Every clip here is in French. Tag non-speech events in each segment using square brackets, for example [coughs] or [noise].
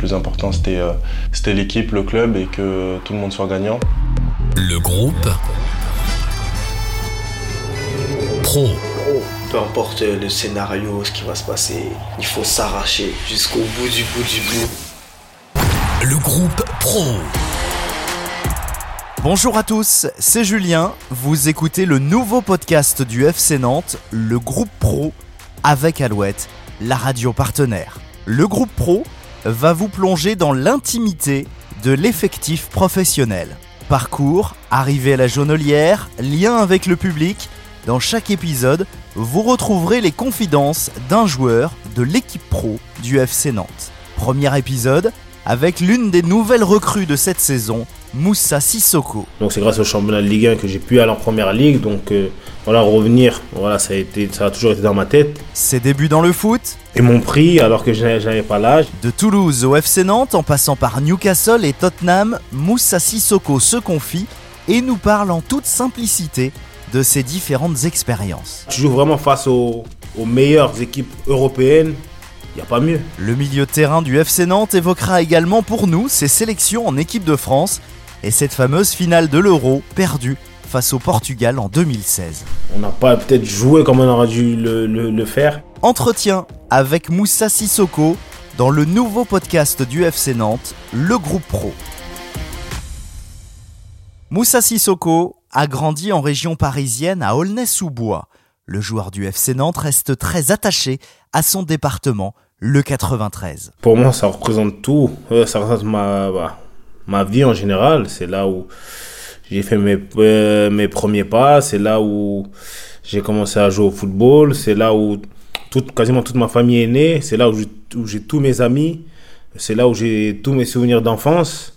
plus important, c'était c'était l'équipe, le club et que tout le monde soit gagnant. Le groupe Pro. Peu importe le scénario, ce qui va se passer, il faut s'arracher jusqu'au bout du bout du bout. Le groupe Pro. Bonjour à tous, c'est Julien. Vous écoutez le nouveau podcast du FC Nantes, le groupe Pro, avec Alouette, la radio partenaire. Le groupe Pro va vous plonger dans l'intimité de l'effectif professionnel. Parcours, arrivée à la jaunelière, lien avec le public. Dans chaque épisode, vous retrouverez les confidences d'un joueur de l'équipe pro du FC Nantes. Premier épisode avec l'une des nouvelles recrues de cette saison, Moussa Sissoko. Donc c'est grâce au championnat de Ligue 1 que j'ai pu aller en première ligue. Donc euh, voilà, revenir, voilà, ça a, été, ça a toujours été dans ma tête. Ses débuts dans le foot. Et mon prix alors que je n'avais pas l'âge. De Toulouse au FC Nantes, en passant par Newcastle et Tottenham, Moussa Sissoko se confie et nous parle en toute simplicité de ses différentes expériences. Tu joues vraiment face aux, aux meilleures équipes européennes. Il n'y a pas mieux. Le milieu de terrain du FC Nantes évoquera également pour nous ses sélections en équipe de France et cette fameuse finale de l'Euro perdue face au Portugal en 2016. On n'a pas peut-être joué comme on aurait dû le, faire. Entretien avec Moussa Sissoko dans le nouveau podcast du FC Nantes, le groupe pro. Moussa Sissoko a grandi en région parisienne à Aulnay-sous-Bois. Le joueur du FC Nantes reste très attaché à son département, le 93. Pour moi, ça représente tout. Euh, ça représente ma, bah, ma vie en général. C'est là où j'ai fait mes, euh, mes premiers pas. C'est là où j'ai commencé à jouer au football. C'est là où toute, quasiment toute ma famille est née. C'est là où j'ai tous mes amis. C'est là où j'ai tous mes souvenirs d'enfance.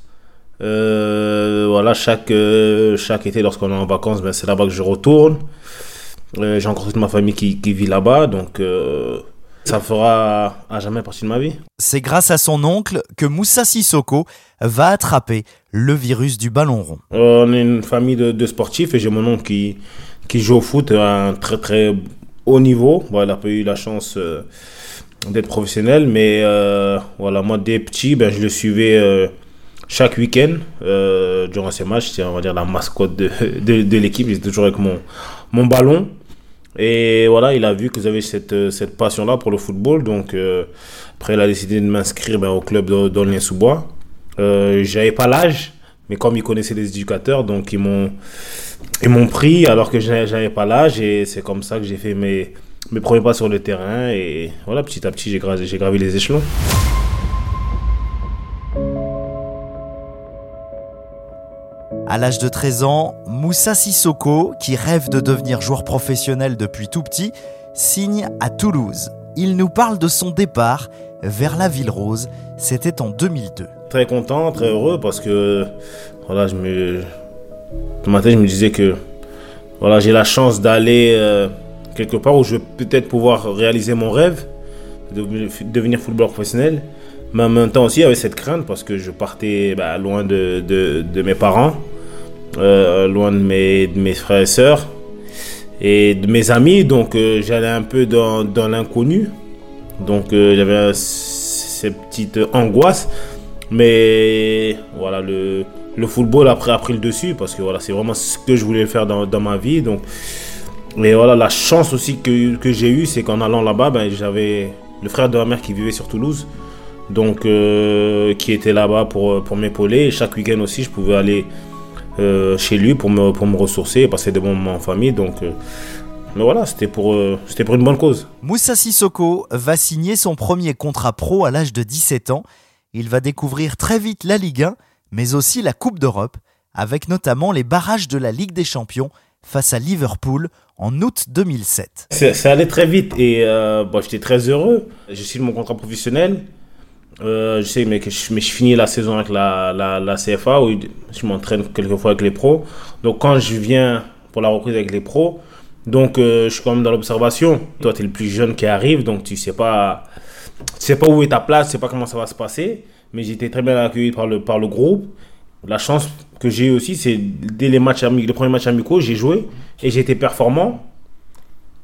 Euh, voilà, chaque, chaque été, lorsqu'on est en vacances, ben, c'est là-bas que je retourne. J'ai encore toute ma famille qui, qui vit là-bas. Donc, ça fera à jamais partie de ma vie. C'est grâce à son oncle que Moussa Sissoko va attraper le virus du ballon rond. On est une famille de, sportifs et j'ai mon oncle qui, qui joue au foot à un très très haut niveau. Bon, il n'a pas eu la chance euh, d'être professionnel, mais euh, voilà, moi dès petit, ben, je le suivais euh, chaque week-end durant ces matchs. C'est on va dire la mascotte de, de, de l'équipe. J'étais toujours avec mon, mon ballon. Et voilà, il a vu que j'avais cette, euh, cette passion-là pour le football. Donc, euh, après, il a décidé de m'inscrire ben, au club d'Aulnay-sous-Bois. Euh, J'avais pas l'âge, mais comme ils connaissaient les éducateurs, donc ils m'ont ils m'ont pris alors que j'avais pas l'âge. Et c'est comme ça que j'ai fait mes, mes premiers pas sur le terrain. Et voilà, petit à petit, j'ai gravi, gravi les échelons. À l'âge de 13 ans, Moussa Sissoko, qui rêve de devenir joueur professionnel depuis tout petit, signe à Toulouse. Il nous parle de son départ vers la Ville Rose. C'était en 2002. Très content, très heureux parce que voilà, je me dans ma tête, je me disais que voilà, j'ai la chance d'aller euh, quelque part où je vais peut-être pouvoir réaliser mon rêve de devenir footballeur professionnel. Mais en même temps aussi, avait cette crainte parce que je partais bah, loin de, de, mes parents. Euh, loin de mes, frères et sœurs et de mes amis. Donc euh, j'allais un peu dans, l'inconnu. Donc euh, j'avais ces petites angoisses. Mais voilà, le, football après a pris le dessus parce que voilà, c'est vraiment ce que je voulais faire dans, ma vie. Donc, mais voilà, la chance aussi que, que j'ai eue, c'est qu'en allant là-bas, ben, j'avais le frère de ma mère qui vivait sur Toulouse. Donc, qui était là-bas pour, pour m'épauler. chaque week-end aussi, je pouvais aller euh, chez lui pour me, pour me ressourcer et passer des bons moments en famille. Donc, euh, mais voilà, c'était pour, euh, c'était pour une bonne cause. Moussa Sissoko va signer son premier contrat pro à l'âge de 17 ans. Il va découvrir très vite la Ligue 1, mais aussi la Coupe d'Europe, avec notamment les barrages de la Ligue des Champions face à Liverpool en août 2007. Ça allait très vite et bon, j'étais très heureux. J'ai signé mon contrat professionnel. Euh, je sais, mais, je, finis la saison avec la, CFA où je m'entraîne quelquefois avec les pros. Donc quand je viens pour la reprise avec les pros, donc euh, je suis quand même dans l'observation. Toi, tu es le plus jeune qui arrive, donc tu sais pas, tu sais pas où est ta place, tu sais pas comment ça va se passer. Mais j'étais très bien accueilli par le, groupe. La chance que j'ai aussi, c'est dès les, matchs les premiers matchs amicaux, j'ai joué et été performant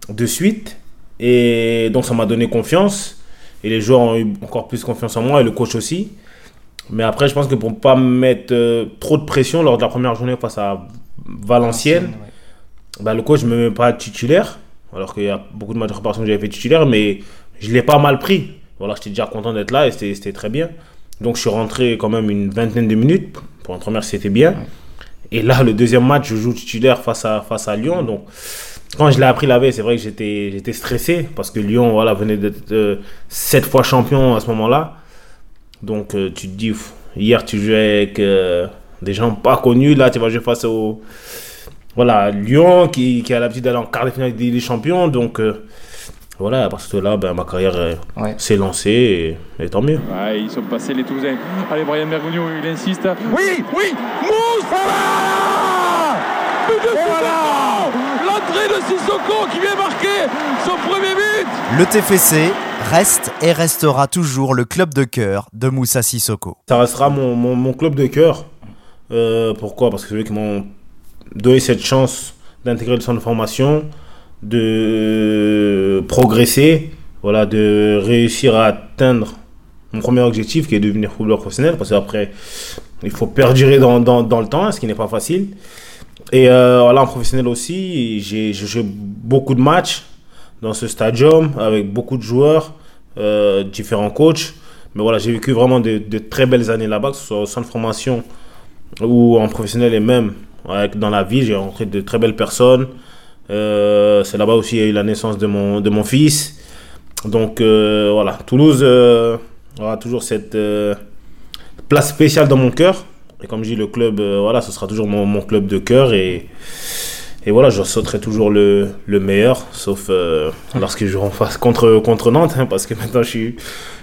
de suite. Et donc ça m'a donné confiance. Et les joueurs ont eu encore plus confiance en moi et le coach aussi. Mais après, je pense que pour ne pas mettre euh, trop de pression lors de la première journée face à Valenciennes, bah, le coach ne me met pas titulaire. Alors qu'il y a beaucoup de matchs de préparation que j'avais fait titulaire, mais je l'ai pas mal pris. Voilà, j'étais déjà content d'être là et c'était très bien. Donc je suis rentré quand même une vingtaine de minutes. Pour une première, c'était bien. Et là, le deuxième match, je joue titulaire face à, face à Lyon. Donc quand je l'ai appris la veille, c'est vrai que j'étais j'étais stressé parce que Lyon voilà, venait d'être euh, sept fois champion à ce moment-là. Donc euh, tu te dis, pff, hier tu jouais avec euh, des gens pas connus, là tu vas jouer face au voilà, Lyon qui, qui a l'habitude d'aller en quart de finale des, champions. Donc euh, voilà, partir de là, ben, ma carrière euh, Ouais. s'est lancée et, et tant mieux. Ouais, ils sont passés les Toulousains. Allez, Brian Mergugno, il insiste. Oui, oui, Moussa But de Sissoko L'entrée de Sissoko qui vient marquer son premier but Le TFC reste et restera toujours le club de cœur de Moussa Sissoko. Ça restera mon, mon, mon club de cœur. Euh, pourquoi? Parce que c'est eux qui m'ont donné cette chance d'intégrer le centre de formation, de progresser, voilà, de réussir à atteindre mon premier objectif qui est de devenir footballeur professionnel. Parce qu'après, il faut perdurer dans, dans, dans le temps, ce qui n'est pas facile. Et euh, voilà, en professionnel aussi, j'ai joué beaucoup de matchs dans ce stadium avec beaucoup de joueurs, euh, différents coachs. Mais voilà, j'ai vécu vraiment de, très belles années là-bas, que ce soit au centre de formation ou en professionnel et même dans la vie. J'ai rencontré de très belles personnes. Euh, C'est là-bas aussi qu'il y a eu la naissance de mon, de mon fils. Donc voilà, Toulouse aura toujours cette place spéciale dans mon cœur. Et comme je dis, le club, euh, voilà, ce sera toujours mon, mon club de cœur. Et, et voilà, je sauterai toujours le, le meilleur, sauf euh, lorsque je joue en face contre, contre Nantes, hein, parce que maintenant je suis,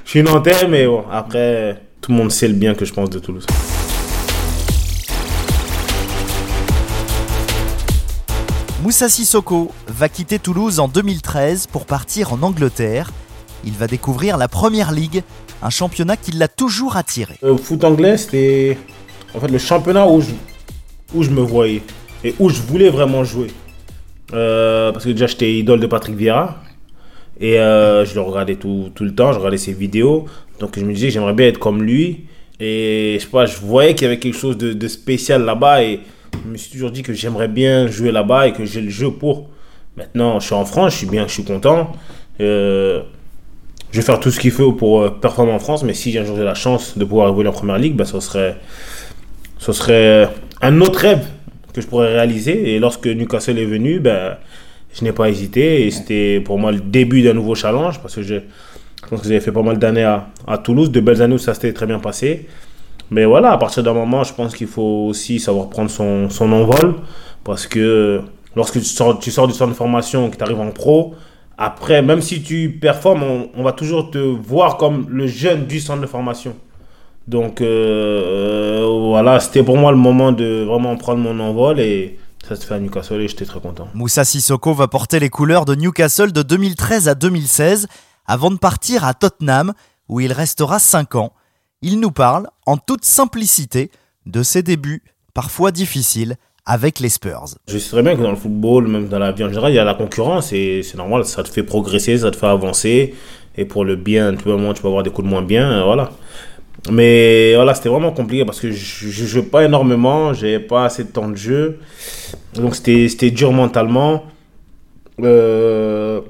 je suis nantais, mais bon, après, tout le monde sait le bien que je pense de Toulouse. Moussa Sissoko va quitter Toulouse en 2013 pour partir en Angleterre. Il va découvrir la Première Ligue, un championnat qui l'a toujours attiré. Le foot anglais, c'était en fait le championnat où je, où je me voyais et où je voulais vraiment jouer. Euh, parce que déjà, j'étais idole de Patrick Vieira et euh, je le regardais tout, tout le temps, je regardais ses vidéos. Donc je me disais j'aimerais bien être comme lui. Et je sais pas, je voyais qu'il y avait quelque chose de, de spécial là-bas et je me suis toujours dit que j'aimerais bien jouer là-bas et que j'ai le jeu pour. Maintenant, je suis en France, je suis bien, je suis content. Euh, je vais faire tout ce qu'il faut pour performer en France, mais si un jour j'ai la chance de pouvoir évoluer en première ligue, bah, ce, serait, ce serait un autre rêve que je pourrais réaliser. Et lorsque Newcastle est venu, bah, je n'ai pas hésité. Et c'était pour moi le début d'un nouveau challenge parce que je, pense que j'avais fait pas mal d'années à, à Toulouse, de belles années où ça s'était très bien passé. Mais voilà, à partir d'un moment, je pense qu'il faut aussi savoir prendre son, son envol parce que lorsque tu sors, tu sors du centre de formation, que tu arrives en pro, après, même si tu performes, on va toujours te voir comme le jeune du centre de formation. Donc euh, euh, voilà, c'était pour moi le moment de vraiment prendre mon envol et ça se fait à Newcastle et j'étais très content. Moussa Sissoko va porter les couleurs de Newcastle de 2013 à 2016 avant de partir à Tottenham où il restera 5 ans. Il nous parle en toute simplicité de ses débuts, parfois difficiles, avec les Spurs. Je sais très bien que dans le football, même dans la vie en général, il y a la concurrence et c'est normal, ça te fait progresser, ça te fait avancer. Et pour le bien, tu peux, tu peux avoir des coups de moins bien, euh, voilà. Mais voilà, c'était vraiment compliqué parce que je ne jouais pas énormément, j'avais pas assez de temps de jeu. Donc c'était dur mentalement. Euh,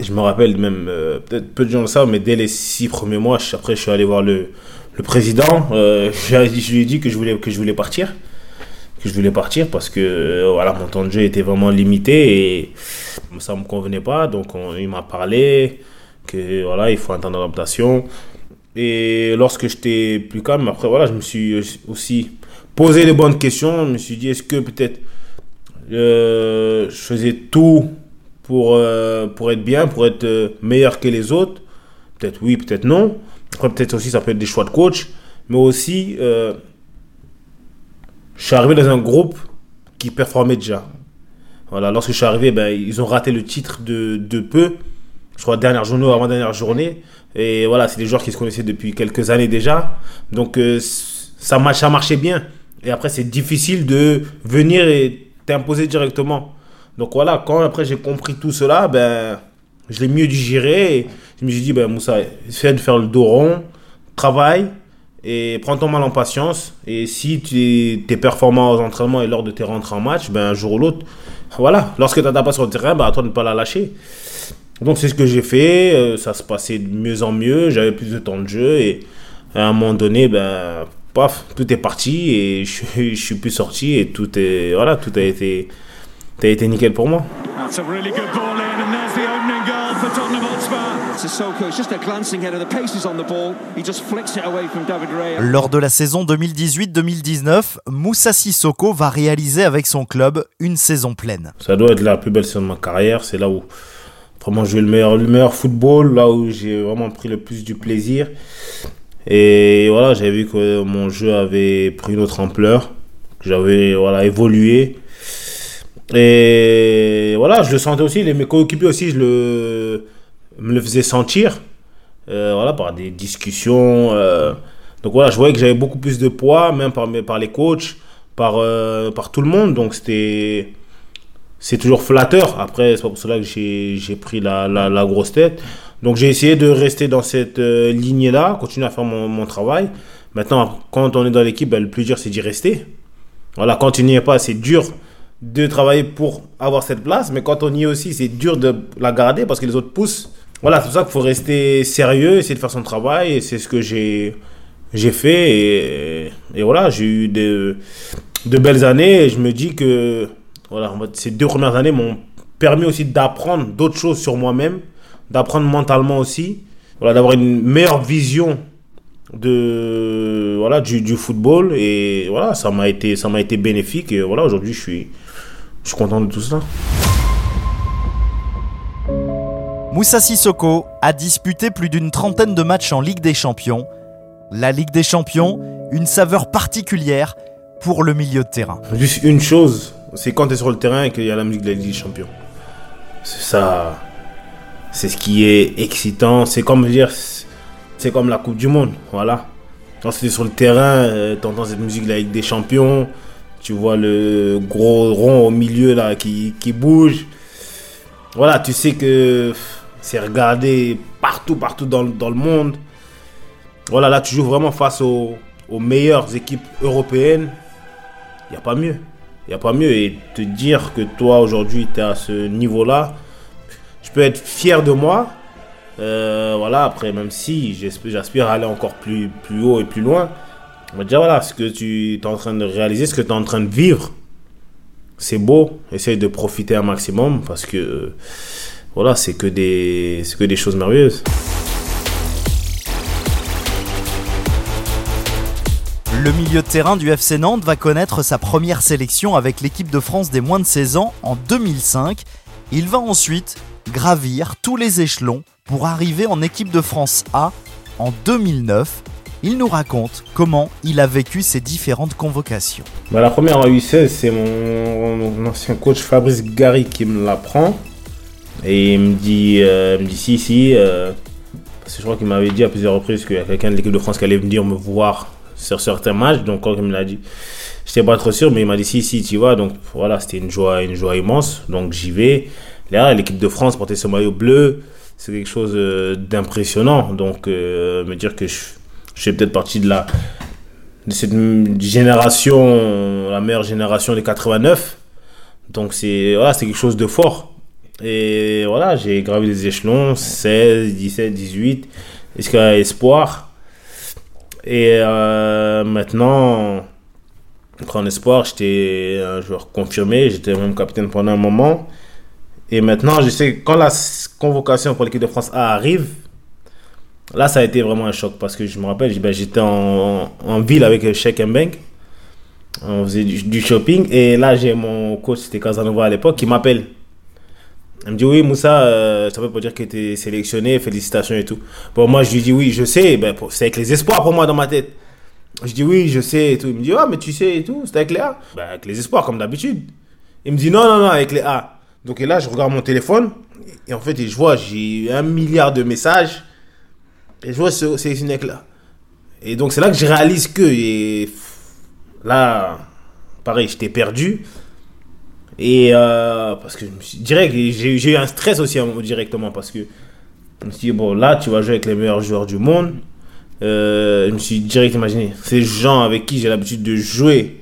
je me rappelle même, euh, peut-être peu de gens le savent, mais dès les six premiers mois, après je suis allé voir le, le président. Euh, [laughs] je, lui ai dit- que je voulais, que je voulais partir que je voulais partir parce que voilà mon temps de jeu était vraiment limité et ça me convenait pas donc on- il m'a parlé que voilà il faut un temps d'adaptation et lorsque j'étais plus calme après voilà je me suis aussi posé les bonnes questions je me suis dit est-ce que peut-être euh, je faisais tout pour euh, pour être bien pour être euh, meilleur que les autres? Peut-être oui peut-être non après peut-être aussi ça peut être des choix de coach mais aussi euh, je suis arrivé dans un groupe qui performait déjà. Voilà, lorsque je suis arrivé, ben, ils ont raté le titre de, de peu. Je crois dernière journée ou avant-dernière journée. Et voilà, c'est des joueurs qui se connaissaient depuis quelques années déjà. Donc euh, ça, marche, marchait bien. Et après, c'est difficile de venir et t'imposer directement. Donc voilà, quand après j'ai compris tout cela, ben je l'ai mieux digéré. Et je me suis dit, ben, Moussa, essaie de faire le dos rond, travaille et prends ton mal en patience. Et si tu es, performant aux entraînements et lors de tes rentrées en match, ben, un jour ou l'autre, voilà, lorsque tu n'as pas sur le terrain, ben, à toi de ne pas la lâcher. Donc c'est ce que j'ai fait, euh, ça se passait de mieux en mieux, j'avais plus de temps de jeu et à un moment donné, ben, paf, tout est parti et [laughs] je, je suis plus sorti et tout est, voilà, tout a été, tout a été nickel pour moi. That's a really good ball in, and there's the opening goal for Tottenham Hotspur. Sissoko, it's just a glancing header. The pace is on the ball. He just flicks it away from David Ray. Lors de la saison 2018-2019, Moussa Sissoko va réaliser avec son club une saison pleine. Ça doit être la plus belle saison de ma carrière. C'est là où vraiment eu le meilleur, le meilleur football, là où j'ai vraiment pris le plus du plaisir. Et voilà, j'avais vu que mon jeu avait pris une autre ampleur, que j'avais voilà, évolué. Et voilà, je le sentais aussi, les, mes coéquipiers aussi, je le, me le faisais sentir. Euh, voilà, par des discussions. euh. donc voilà, je voyais que j'avais beaucoup plus de poids, même par, par les coachs, par, euh, par tout le monde. Donc c'était. C'est toujours flatteur. Après, c'est pas pour cela que j'ai pris la, la, grosse tête. Donc j'ai essayé de rester dans cette euh, lignée-là, continuer à faire mon, mon travail. Maintenant, quand on est dans l'équipe, ben, le plus dur, c'est d'y rester. Voilà, quand tu n'y es pas, c'est dur de travailler pour avoir cette place, mais quand on y est aussi, c'est dur de la garder parce que les autres poussent. Voilà, c'est pour ça qu'il faut rester sérieux, essayer de faire son travail, et c'est ce que j'ai fait, et, et voilà, j'ai eu de, de belles années, et je me dis que voilà, en fait, ces deux premières années m'ont permis aussi d'apprendre d'autres choses sur moi-même, d'apprendre mentalement aussi, voilà, d'avoir une meilleure vision de voilà du, du football et voilà ça m'a été ça m'a été bénéfique et voilà aujourd'hui je suis je suis content de tout ça Moussa Sissoko a disputé plus d'une trentaine de matchs en Ligue des Champions. La Ligue des Champions, une saveur particulière pour le milieu de terrain. juste une chose c'est quand tu es sur le terrain et qu'il y a la musique de la Ligue des Champions c'est ça c'est ce qui est excitant c'est comme dire c'est comme la Coupe du Monde voilà quand tu es sur le terrain tu entends cette musique de la des Champions tu vois le gros rond au milieu qui, bouge voilà, tu sais que c'est regardé partout, partout dans, le- dans le monde. Voilà, là, tu joues vraiment face aux, aux meilleures équipes européennes. Il n'y a pas mieux. Il n'y a pas mieux. Et te dire que toi, aujourd'hui, tu es à ce niveau-là, je peux être fier de moi. Euh, voilà, après, même si j'aspire à aller encore plus, plus haut et plus loin, on va dire, voilà, ce que tu es en train de réaliser, ce que tu es en train de vivre, c'est beau. Essaye de profiter un maximum parce que euh, voilà, c'est que des, c'est que des choses merveilleuses. Le milieu de terrain du FC Nantes va connaître sa première sélection avec l'équipe de France des moins de 16 ans en 2005. Il va ensuite gravir tous les échelons pour arriver en équipe de France A en 2009. Il nous raconte comment il a vécu ces différentes convocations. Bah, la première en U16, c'est mon, ancien coach Fabrice Gary qui me l'apprend. Et il me dit, euh, me dit si, si. euh, parce que je crois qu'il m'avait dit à plusieurs reprises qu'il y a quelqu'un de l'équipe de France qui allait venir me voir sur certains matchs. Donc quand il me l'a dit, j'étais pas trop sûr, mais il m'a dit si, si, tu vois. Donc voilà, c'était une joie, une joie immense. Donc j'y vais. Là, l'équipe de France portait ce maillot bleu. C'est quelque chose euh, d'impressionnant. Donc euh, me dire que je, je fais peut-être partie de la, de cette génération, la meilleure génération des 89. Donc c'est voilà, quelque chose de fort. Et voilà, j'ai gravi les échelons 16, 17, 18 jusqu'à espoir. Et euh, maintenant, en espoir, j'étais un joueur confirmé, j'étais même capitaine pendant un moment. Et maintenant, je sais quand la convocation pour l'équipe de France A arrive, Là, ça a été vraiment un choc parce que je me rappelle, ben, j'étais en, ville avec Sheikh Mbeng. On faisait du, du shopping et là, j'ai mon coach, c'était Casanova à l'époque, qui m'appelle. Il me dit Oui, Moussa, ça veut pas dire que tu es sélectionné, félicitations et tout. Bon, moi, je lui dis Oui, je sais, ben, c'est avec les espoirs pour moi dans ma tête. Je dis Oui, je sais et tout. Il me dit Ah, mais tu sais et tout, c'est avec les A Ben, avec les espoirs, comme d'habitude. Il me dit Non, non, non, avec les A. Donc, et là, je regarde mon téléphone et en fait, je vois, j'ai un milliard de messages. Et je vois ce, ces là Et donc, c'est là que je réalise que. Là, pareil, j'étais perdu. Et euh, parce que je me suis direct, j'ai eu un stress aussi hein, directement parce que je me suis dit, bon, là, tu vas jouer avec les meilleurs joueurs du monde. Euh, je me suis direct imaginé, ces gens avec qui j'ai l'habitude de jouer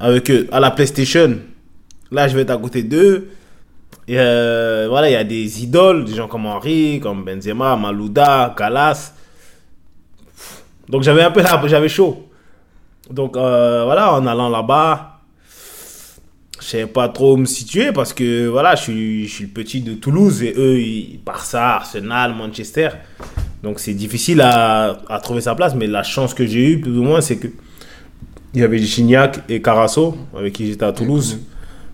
avec eux à la PlayStation, là, je vais être à côté d'eux. Et euh, voilà, il y a des idoles, des gens comme Henri, comme Benzema, Malouda, Calas. Donc j'avais un peu j'avais chaud. Donc voilà, en allant là-bas, je savais pas trop me situer parce que voilà, je suis, je suis le petit de Toulouse et eux, ils, Barça, Arsenal, Manchester. Donc c'est difficile à, à trouver sa place, mais la chance que j'ai eue, plus ou moins, c'est que il y avait Gignac et Carasso avec qui j'étais à Toulouse.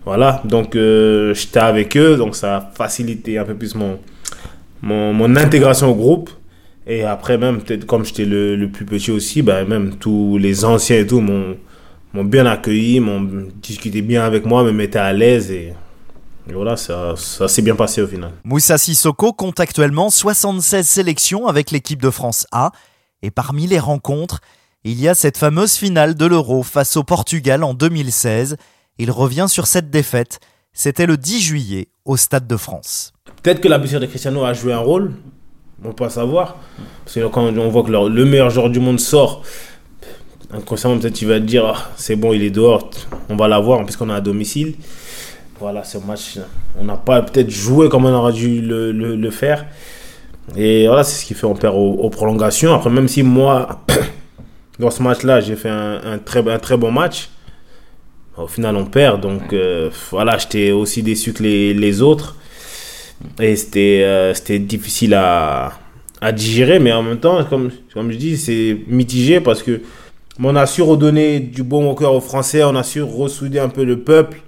Voilà, donc euh, j'étais avec eux, donc ça a facilité un peu plus mon, mon, mon intégration au groupe. Et après, même, peut-être comme j'étais le, le plus petit aussi, ben, même tous les anciens et tout m'ont m'ont bien accueilli, m'ont discuté bien avec moi, me mettaient à l'aise. Et, et voilà, ça, ça s'est bien passé au final. Moussa Sissoko compte actuellement 76 sélections avec l'équipe de France A. Et parmi les rencontres, il y a cette fameuse finale de l'Euro face au Portugal en 2016. Il revient sur cette défaite. C'était le 10 juillet au Stade de France. Peut-être que la blessure de Cristiano a joué un rôle, on peut pas savoir. Parce que quand on voit que le, le meilleur joueur du monde sort, inconsciemment peut-être tu vas te dire Ah, c'est bon, il est dehors, on va l'avoir puisqu'on est à domicile. Voilà, ce match, on n'a pas peut-être joué comme on aurait dû le, le- le faire. Et voilà, c'est ce qui fait on perd aux, aux prolongations. Après, même si moi, [coughs] dans ce match-là, j'ai fait un, un très, un très bon match, au final, on perd. Donc euh, voilà, j'étais aussi déçu que les, les autres. Et c'était euh, c'était difficile à, à digérer, mais en même temps, comme, comme je dis, c'est mitigé parce que on a su redonner du bon au cœur aux Français, on a su ressouder un peu le peuple.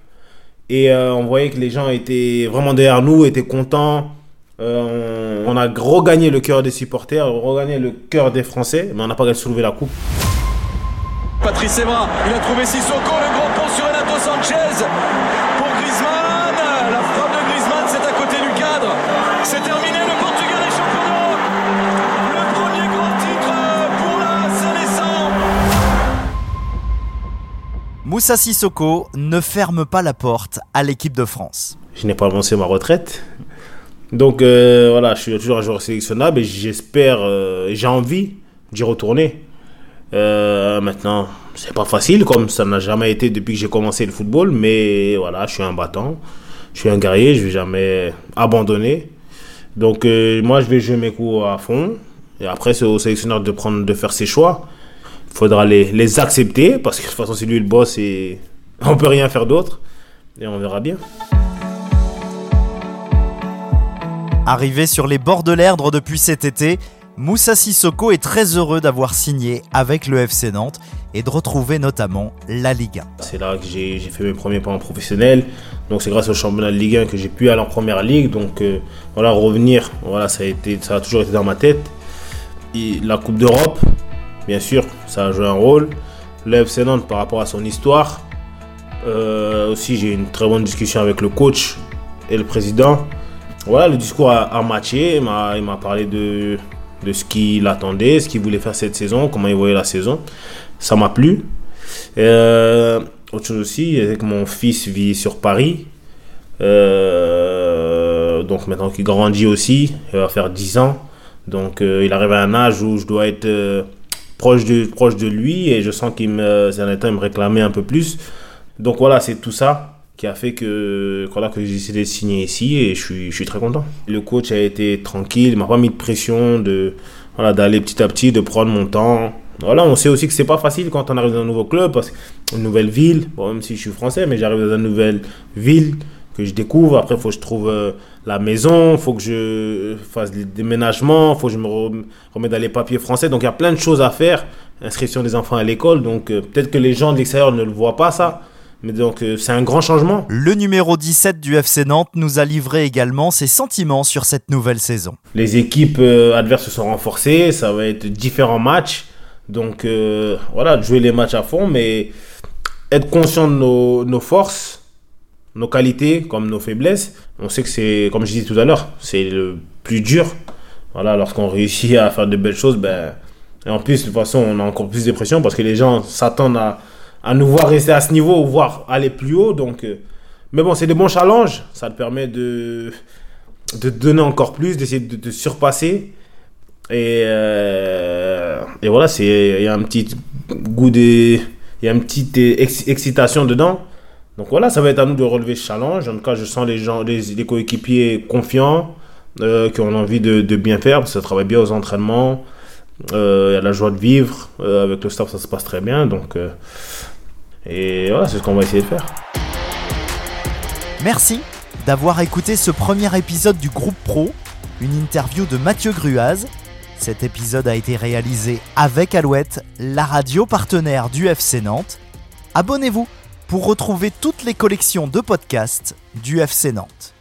Et euh, on voyait que les gens étaient vraiment derrière nous, étaient contents. Euh, on, a regagné le cœur des supporters, regagné le cœur des Français, mais on n'a pas soulever la coupe. Patrice Evra, il a trouvé Sissoko, le Moussa Sissoko ne ferme pas la porte à l'équipe de France. je n'ai pas annoncé ma retraite. Donc euh, voilà, je suis toujours un joueur sélectionnable et j'espère, euh, j'ai envie d'y retourner. Euh, maintenant, c'est pas facile comme ça n'a jamais été depuis que j'ai commencé le football, mais voilà, je suis un battant, je suis un guerrier, je vais jamais abandonner. Donc euh, moi, je vais jouer mes coups à fond et après c'est au sélectionneur de prendre, de faire ses choix. Il faudra les, les accepter parce que de toute façon c'est lui le boss et [laughs] on peut rien faire d'autre et on verra bien. Arrivé sur les bords de l'Erdre depuis cet été, Moussa Sissoko est très heureux d'avoir signé avec le FC Nantes et de retrouver notamment la Ligue 1. C'est là que j'ai j'ai fait mes premiers pas en professionnel. Donc c'est grâce au championnat de Ligue 1 que j'ai pu aller en première ligue. Donc euh, voilà, revenir, voilà, ça a, été, ça a toujours été dans ma tête. Et la Coupe d'Europe, bien sûr, ça a joué un rôle. Le FC Nantes par rapport à son histoire. Euh, aussi, j'ai eu une très bonne discussion avec le coach et le président. Voilà, le discours a, matché. Il m'a parlé de, de ce qu'il attendait, ce qu'il voulait faire cette saison, comment il voyait la saison. Ça m'a plu. Euh, autre chose aussi, que mon fils vit sur Paris. Euh, donc maintenant qu'il grandit aussi, il va faire 10 ans. Donc il arrive à un âge où je dois être proche, de, proche de lui et je sens qu'il me, temps, il me réclamait un peu plus. Donc voilà, c'est tout ça qui a fait que, voilà, que j'ai décidé de signer ici et je suis, je suis très content. Le coach a été tranquille, il m'a pas mis de pression de voilà, d'aller petit à petit, de prendre mon temps. Voilà, on sait aussi que c'est pas facile quand on arrive dans un nouveau club, parce qu'une nouvelle ville, même si je suis français, mais j'arrive dans une nouvelle ville que je découvre. Après, il faut que je trouve euh, la maison, il faut que je fasse les déménagements, il faut que je me rem- remette dans les papiers français. Donc, il y a plein de choses à faire. Inscription des enfants à l'école. Donc, euh, peut-être que les gens de l'extérieur ne le voient pas, ça. Mais donc, euh, c'est un grand changement. Le numéro 17 du FC Nantes nous a livré également ses sentiments sur cette nouvelle saison. Les équipes euh, adverses se sont renforcées, ça va être différents matchs. Donc euh, voilà, jouer les matchs à fond, mais être conscient de nos, nos forces, nos qualités comme nos faiblesses. On sait que c'est, comme je disais tout à l'heure, c'est le plus dur. Voilà, lorsqu'on réussit à faire de belles choses, ben, et en plus, de toute façon, on a encore plus de pression parce que les gens s'attendent à, à nous voir rester à ce niveau ou voir aller plus haut. Donc, euh, Mais bon, c'est des bons challenges. Ça te permet de, de donner encore plus, d'essayer de, de surpasser. Et, euh, et voilà, il y a un petit goût de, il y a une petite ex- excitation dedans. Donc voilà, ça va être à nous de relever ce challenge. En tout cas, je sens les gens, les, coéquipiers confiants, euh, qui ont envie de, bien faire, parce que ça travaille bien aux entraînements. Il y a la joie de vivre. Euh, avec le staff, ça se passe très bien. Donc, euh, et voilà, c'est ce qu'on va essayer de faire. Merci d'avoir écouté ce premier épisode du groupe Pro, une interview de Mathieu Gruaz. Cet épisode a été réalisé avec Alouette, la radio partenaire du FC Nantes. Abonnez-vous pour retrouver toutes les collections de podcasts du FC Nantes.